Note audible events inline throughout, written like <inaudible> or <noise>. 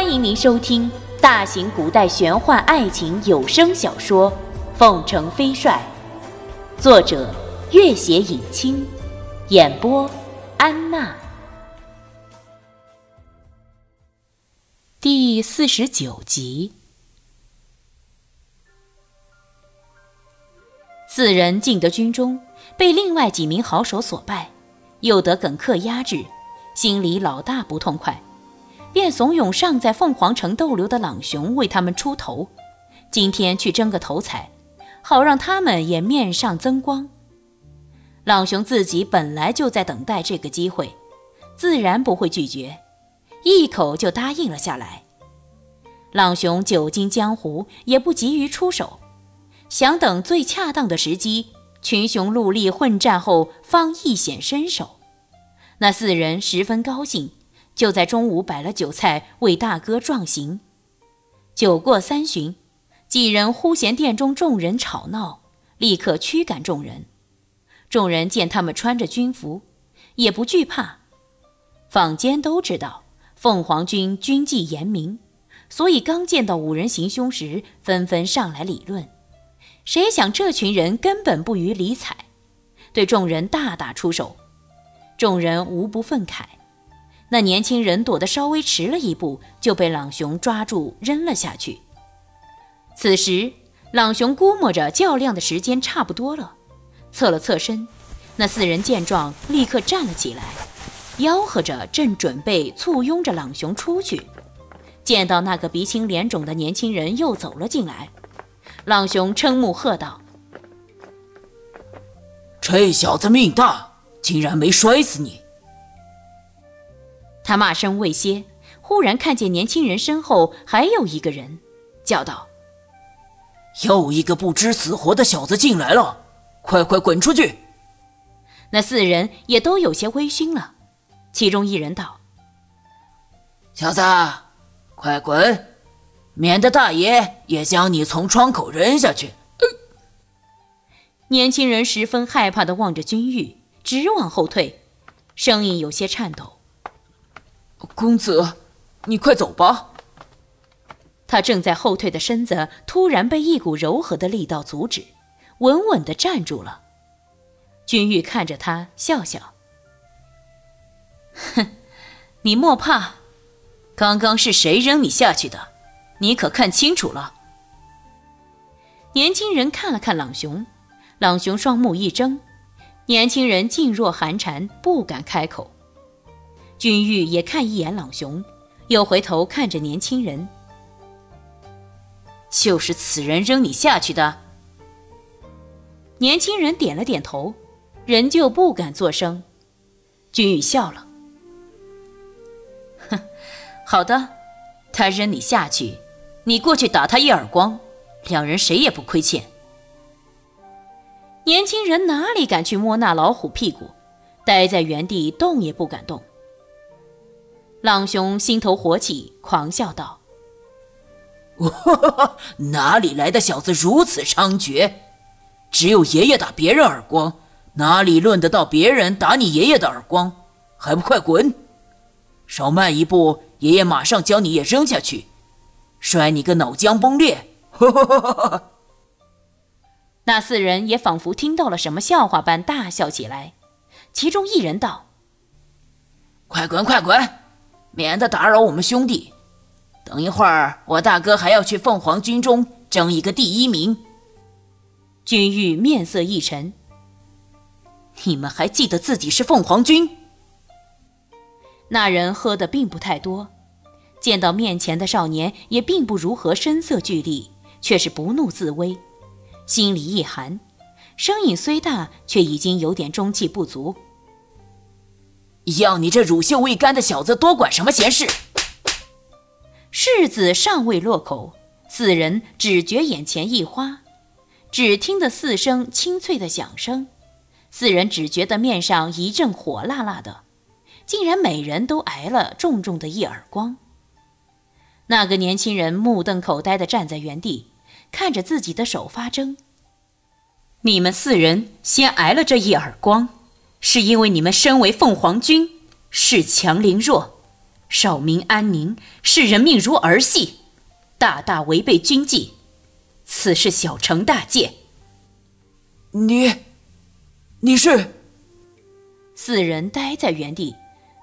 欢迎您收听大型古代玄幻爱情有声小说《凤城飞帅》，作者：月写影清，演播：安娜。第四十九集，四人进得军中，被另外几名好手所败，又得耿克压制，心里老大不痛快。便怂恿尚在凤凰城逗留的朗雄为他们出头，今天去争个头彩，好让他们也面上增光。朗雄自己本来就在等待这个机会，自然不会拒绝，一口就答应了下来。朗雄久经江湖，也不急于出手，想等最恰当的时机，群雄戮力混战后，方一显身手。那四人十分高兴。就在中午摆了酒菜为大哥壮行。酒过三巡，几人忽嫌殿中众人吵闹，立刻驱赶众人。众人见他们穿着军服，也不惧怕。坊间都知道凤凰军军纪严明，所以刚见到五人行凶时，纷纷上来理论。谁想这群人根本不予理睬，对众人大打出手，众人无不愤慨。那年轻人躲得稍微迟了一步，就被朗雄抓住扔了下去。此时，朗雄估摸着较量的时间差不多了，侧了侧身。那四人见状，立刻站了起来，吆喝着，正准备簇拥着朗雄出去。见到那个鼻青脸肿的年轻人又走了进来，朗雄瞠目喝道：“这小子命大，竟然没摔死你！”他骂声未歇，忽然看见年轻人身后还有一个人，叫道：“又一个不知死活的小子进来了，快快滚出去！”那四人也都有些微醺了，其中一人道：“小子，快滚，免得大爷也将你从窗口扔下去。”年轻人十分害怕地望着君玉，直往后退，声音有些颤抖。公子，你快走吧。他正在后退的身子突然被一股柔和的力道阻止，稳稳地站住了。君玉看着他，笑笑：“哼，你莫怕，刚刚是谁扔你下去的？你可看清楚了？”年轻人看了看朗雄，朗雄双目一睁，年轻人噤若寒蝉，不敢开口。君玉也看一眼朗雄，又回头看着年轻人。就是此人扔你下去的。年轻人点了点头，仍旧不敢作声。君玉笑了，哼，好的，他扔你下去，你过去打他一耳光，两人谁也不亏欠。年轻人哪里敢去摸那老虎屁股，待在原地动也不敢动。朗雄心头火起，狂笑道：“ <laughs> 哪里来的小子如此猖獗？只有爷爷打别人耳光，哪里轮得到别人打你爷爷的耳光？还不快滚！少慢一步，爷爷马上将你也扔下去，摔你个脑浆崩裂！” <laughs> 那四人也仿佛听到了什么笑话般大笑起来，其中一人道：“快滚，快滚！”免得打扰我们兄弟。等一会儿，我大哥还要去凤凰军中争一个第一名。君玉面色一沉：“你们还记得自己是凤凰军？”那人喝的并不太多，见到面前的少年也并不如何声色俱厉，却是不怒自威，心里一寒，声音虽大，却已经有点中气不足。要你这乳臭未干的小子多管什么闲事？柿子尚未落口，四人只觉眼前一花，只听得四声清脆的响声，四人只觉得面上一阵火辣辣的，竟然每人都挨了重重的一耳光。那个年轻人目瞪口呆地站在原地，看着自己的手发怔。你们四人先挨了这一耳光。是因为你们身为凤凰军，恃强凌弱，扰民安宁，视人命如儿戏，大大违背军纪，此事小惩大戒。你，你是？四人呆在原地，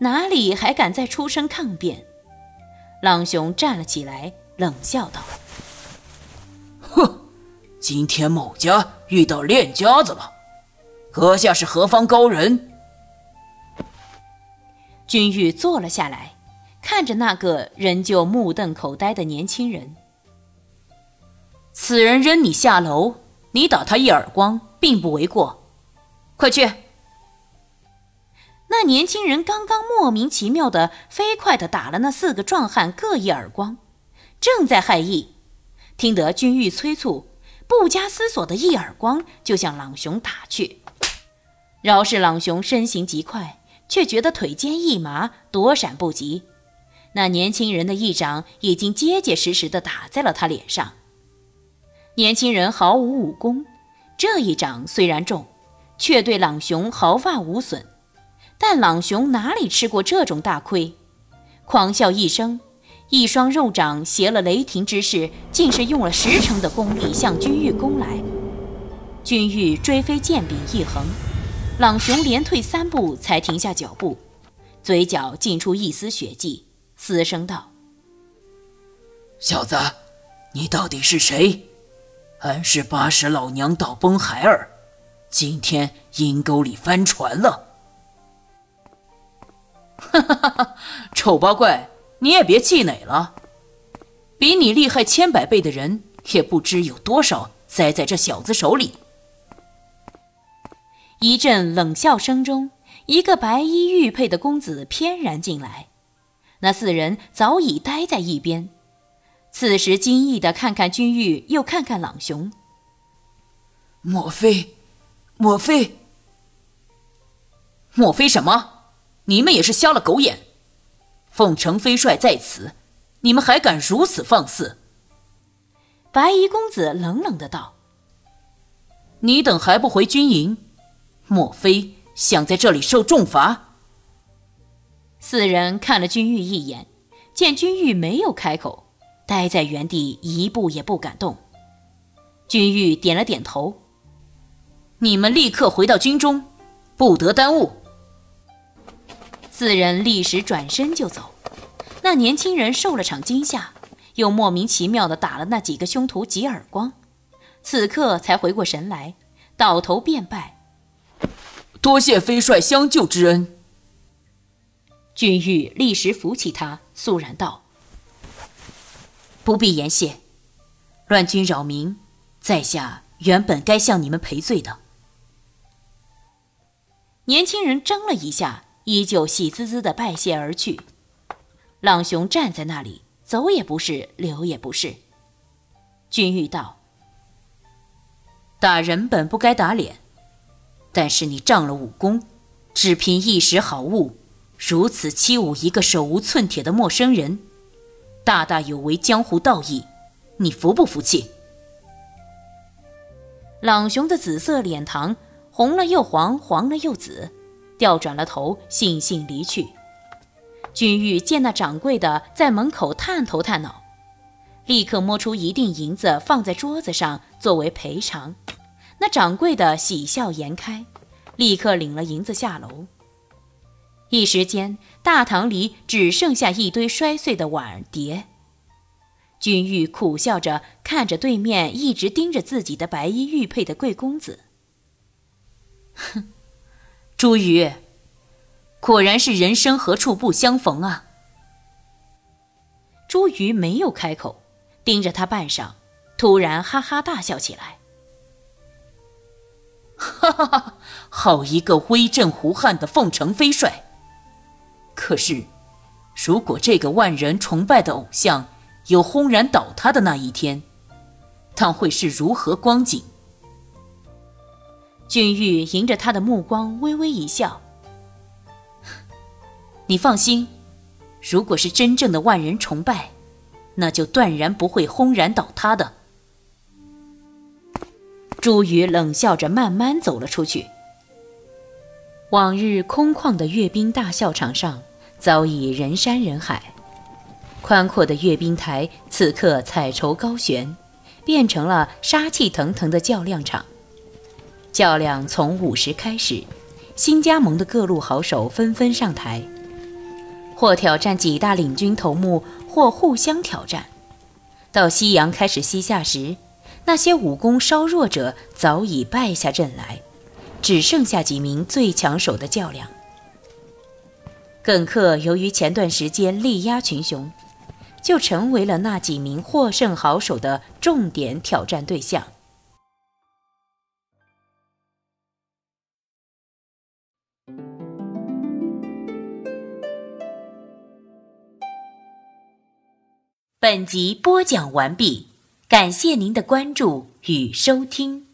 哪里还敢再出声抗辩？朗雄站了起来，冷笑道：“哼，今天某家遇到练家子了，阁下是何方高人？”君玉坐了下来，看着那个仍旧目瞪口呆的年轻人。此人扔你下楼，你打他一耳光，并不为过。快去！那年轻人刚刚莫名其妙的飞快的打了那四个壮汉各一耳光，正在害意，听得君玉催促，不加思索的一耳光就向朗雄打去。饶是朗雄身形极快。却觉得腿间一麻，躲闪不及。那年轻人的一掌已经结结实实地打在了他脸上。年轻人毫无武功，这一掌虽然重，却对朗雄毫发无损。但朗雄哪里吃过这种大亏？狂笑一声，一双肉掌携了雷霆之势，竟是用了十成的功力向君玉攻来。君玉追飞剑柄一横。朗雄连退三步，才停下脚步，嘴角浸出一丝血迹，嘶声道：“小子，你到底是谁？俺是八十老娘道崩孩儿，今天阴沟里翻船了。”哈哈哈哈！丑八怪，你也别气馁了，比你厉害千百倍的人，也不知有多少栽在这小子手里。一阵冷笑声中，一个白衣玉佩的公子翩然进来。那四人早已待在一边，此时惊异的看看君玉，又看看朗雄。莫非？莫非？莫非什么？你们也是瞎了狗眼？凤城飞帅在此，你们还敢如此放肆？白衣公子冷冷的道：“你等还不回军营？”莫非想在这里受重罚？四人看了君玉一眼，见君玉没有开口，呆在原地一步也不敢动。君玉点了点头：“你们立刻回到军中，不得耽误。”四人立时转身就走。那年轻人受了场惊吓，又莫名其妙地打了那几个凶徒几耳光，此刻才回过神来，倒头便拜。多谢飞帅相救之恩。君玉立时扶起他，肃然道：“不必言谢，乱军扰民，在下原本该向你们赔罪的。”年轻人怔了一下，依旧喜滋滋的拜谢而去。朗雄站在那里，走也不是，留也不是。君玉道：“打人本不该打脸。”但是你仗了武功，只凭一时好物，如此欺侮一个手无寸铁的陌生人，大大有违江湖道义，你服不服气？朗雄的紫色脸庞红了又黄，黄了又紫，调转了头，悻悻离去。君玉见那掌柜的在门口探头探脑，立刻摸出一锭银子放在桌子上作为赔偿。那掌柜的喜笑颜开，立刻领了银子下楼。一时间，大堂里只剩下一堆摔碎的碗碟。君玉苦笑着看着对面一直盯着自己的白衣玉佩的贵公子，哼，朱宇，果然是人生何处不相逢啊！朱瑜没有开口，盯着他半晌，突然哈哈大笑起来。哈哈哈！好一个威震胡汉的凤城飞帅！可是，如果这个万人崇拜的偶像有轰然倒塌的那一天，当会是如何光景？君玉迎着他的目光，微微一笑：“ <laughs> 你放心，如果是真正的万人崇拜，那就断然不会轰然倒塌的。”朱宇冷笑着，慢慢走了出去。往日空旷的阅兵大校场上，早已人山人海。宽阔的阅兵台此刻彩绸高悬，变成了杀气腾腾的较量场。较量从午时开始，新加盟的各路好手纷纷上台，或挑战几大领军头目，或互相挑战。到夕阳开始西下时，那些武功稍弱者早已败下阵来，只剩下几名最抢手的较量。耿克由于前段时间力压群雄。就成为了那几名获胜好手的重点挑战对象。本集播讲完毕，感谢您的关注与收听。